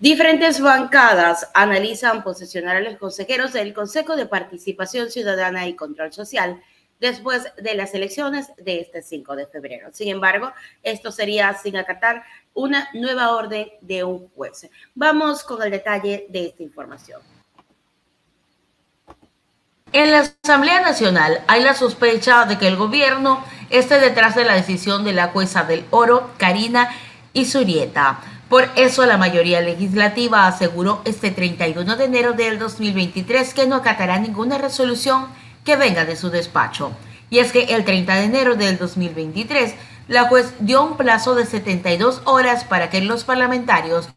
Diferentes bancadas analizan posesionar a los consejeros del Consejo de Participación Ciudadana y Control Social después de las elecciones de este 5 de febrero. Sin embargo, esto sería sin acatar una nueva orden de un juez. Vamos con el detalle de esta información. En la Asamblea Nacional hay la sospecha de que el gobierno esté detrás de la decisión de la jueza del Oro, Karina Isurieta. Por eso la mayoría legislativa aseguró este 31 de enero del 2023 que no acatará ninguna resolución que venga de su despacho. Y es que el 30 de enero del 2023, la juez dio un plazo de 72 horas para que los parlamentarios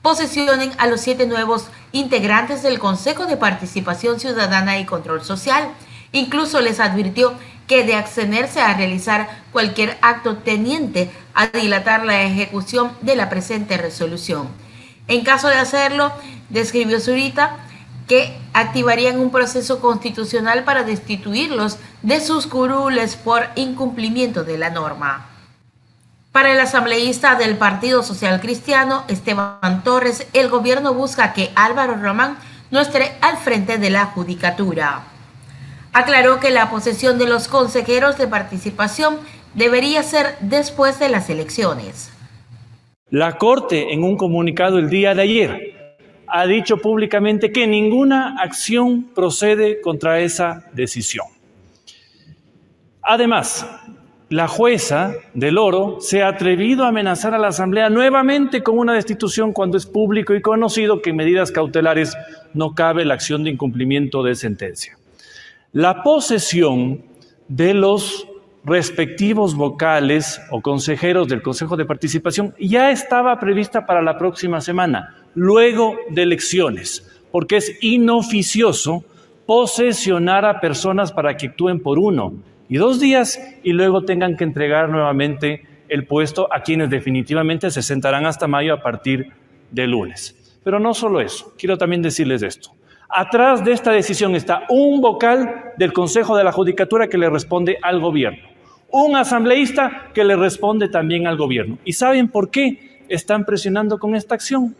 posesionen a los siete nuevos integrantes del Consejo de Participación Ciudadana y Control Social. Incluso les advirtió que de abstenerse a realizar cualquier acto teniente a dilatar la ejecución de la presente resolución. En caso de hacerlo, describió Zurita, que activarían un proceso constitucional para destituirlos de sus curules por incumplimiento de la norma. Para el asambleísta del Partido Social Cristiano, Esteban Torres, el gobierno busca que Álvaro Román no esté al frente de la judicatura. Aclaró que la posesión de los consejeros de participación debería ser después de las elecciones. La Corte, en un comunicado el día de ayer, ha dicho públicamente que ninguna acción procede contra esa decisión. Además, la jueza del oro se ha atrevido a amenazar a la Asamblea nuevamente con una destitución cuando es público y conocido que en medidas cautelares no cabe la acción de incumplimiento de sentencia. La posesión de los respectivos vocales o consejeros del Consejo de Participación ya estaba prevista para la próxima semana luego de elecciones, porque es inoficioso posesionar a personas para que actúen por uno y dos días y luego tengan que entregar nuevamente el puesto a quienes definitivamente se sentarán hasta mayo a partir de lunes. Pero no solo eso, quiero también decirles esto. Atrás de esta decisión está un vocal del Consejo de la Judicatura que le responde al gobierno, un asambleísta que le responde también al gobierno. ¿Y saben por qué están presionando con esta acción?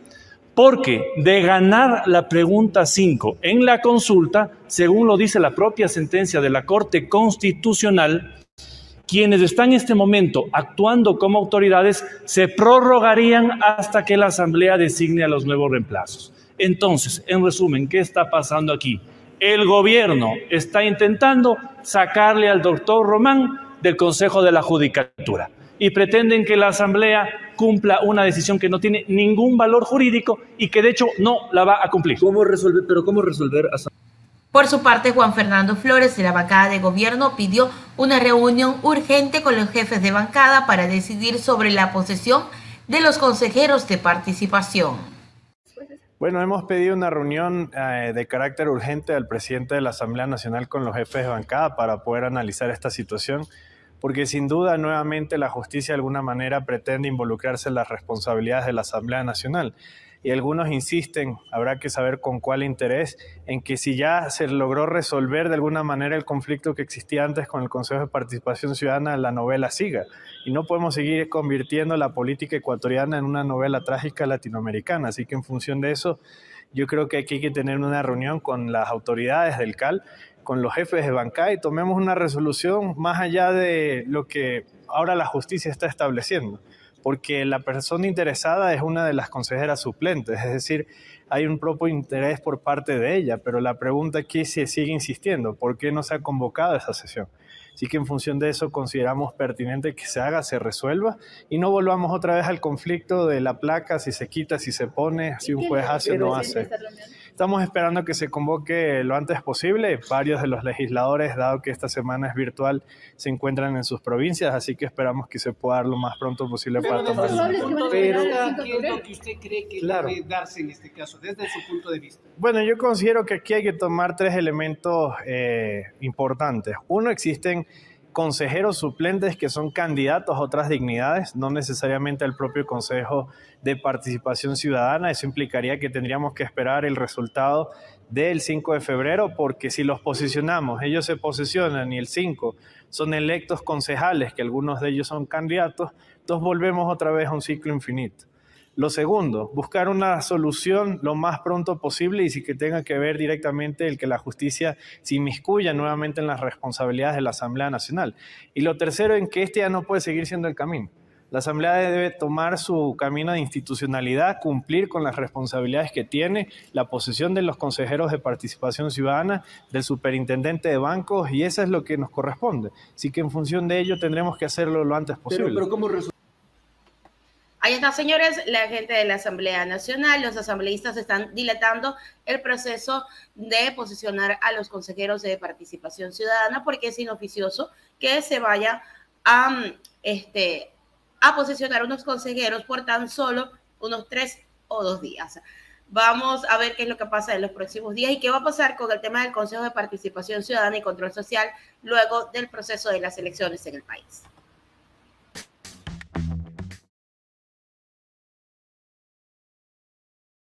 Porque de ganar la pregunta 5 en la consulta, según lo dice la propia sentencia de la Corte Constitucional, quienes están en este momento actuando como autoridades se prorrogarían hasta que la Asamblea designe a los nuevos reemplazos. Entonces, en resumen, ¿qué está pasando aquí? El gobierno está intentando sacarle al doctor Román del Consejo de la Judicatura y pretenden que la Asamblea cumpla una decisión que no tiene ningún valor jurídico y que de hecho no la va a cumplir. ¿Cómo resolver, pero cómo resolver? Por su parte, Juan Fernando Flores de la bancada de gobierno pidió una reunión urgente con los jefes de bancada para decidir sobre la posesión de los consejeros de participación. Bueno, hemos pedido una reunión eh, de carácter urgente al presidente de la Asamblea Nacional con los jefes de bancada para poder analizar esta situación porque sin duda nuevamente la justicia de alguna manera pretende involucrarse en las responsabilidades de la Asamblea Nacional. Y algunos insisten, habrá que saber con cuál interés, en que si ya se logró resolver de alguna manera el conflicto que existía antes con el Consejo de Participación Ciudadana, la novela siga. Y no podemos seguir convirtiendo la política ecuatoriana en una novela trágica latinoamericana. Así que en función de eso, yo creo que aquí hay que tener una reunión con las autoridades del CAL con los jefes de bancada y tomemos una resolución más allá de lo que ahora la justicia está estableciendo, porque la persona interesada es una de las consejeras suplentes, es decir, hay un propio interés por parte de ella, pero la pregunta aquí se sigue insistiendo, ¿por qué no se ha convocado esa sesión? Así que en función de eso consideramos pertinente que se haga, se resuelva y no volvamos otra vez al conflicto de la placa, si se quita, si se pone, si un juez hace o no hace. Estamos esperando que se convoque lo antes posible. Varios de los legisladores, dado que esta semana es virtual, se encuentran en sus provincias, así que esperamos que se pueda dar lo más pronto posible para tomar Pero, ¿qué es lo que usted cree que debe darse en este caso, desde su punto de vista? Bueno, yo considero que aquí hay que tomar tres elementos eh, importantes. Uno, existen consejeros suplentes que son candidatos a otras dignidades, no necesariamente al propio Consejo de Participación Ciudadana. Eso implicaría que tendríamos que esperar el resultado del 5 de febrero, porque si los posicionamos, ellos se posicionan y el 5 son electos concejales, que algunos de ellos son candidatos, entonces volvemos otra vez a un ciclo infinito. Lo segundo, buscar una solución lo más pronto posible y si que tenga que ver directamente el que la justicia se inmiscuya nuevamente en las responsabilidades de la Asamblea Nacional. Y lo tercero, en que este ya no puede seguir siendo el camino. La Asamblea debe tomar su camino de institucionalidad, cumplir con las responsabilidades que tiene, la posesión de los consejeros de participación ciudadana, del superintendente de bancos, y eso es lo que nos corresponde. Así que en función de ello tendremos que hacerlo lo antes posible. Pero, ¿cómo Ahí está, señores, la gente de la Asamblea Nacional, los asambleístas están dilatando el proceso de posicionar a los consejeros de participación ciudadana porque es inoficioso que se vaya a, este, a posicionar unos consejeros por tan solo unos tres o dos días. Vamos a ver qué es lo que pasa en los próximos días y qué va a pasar con el tema del Consejo de Participación Ciudadana y Control Social luego del proceso de las elecciones en el país.